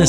with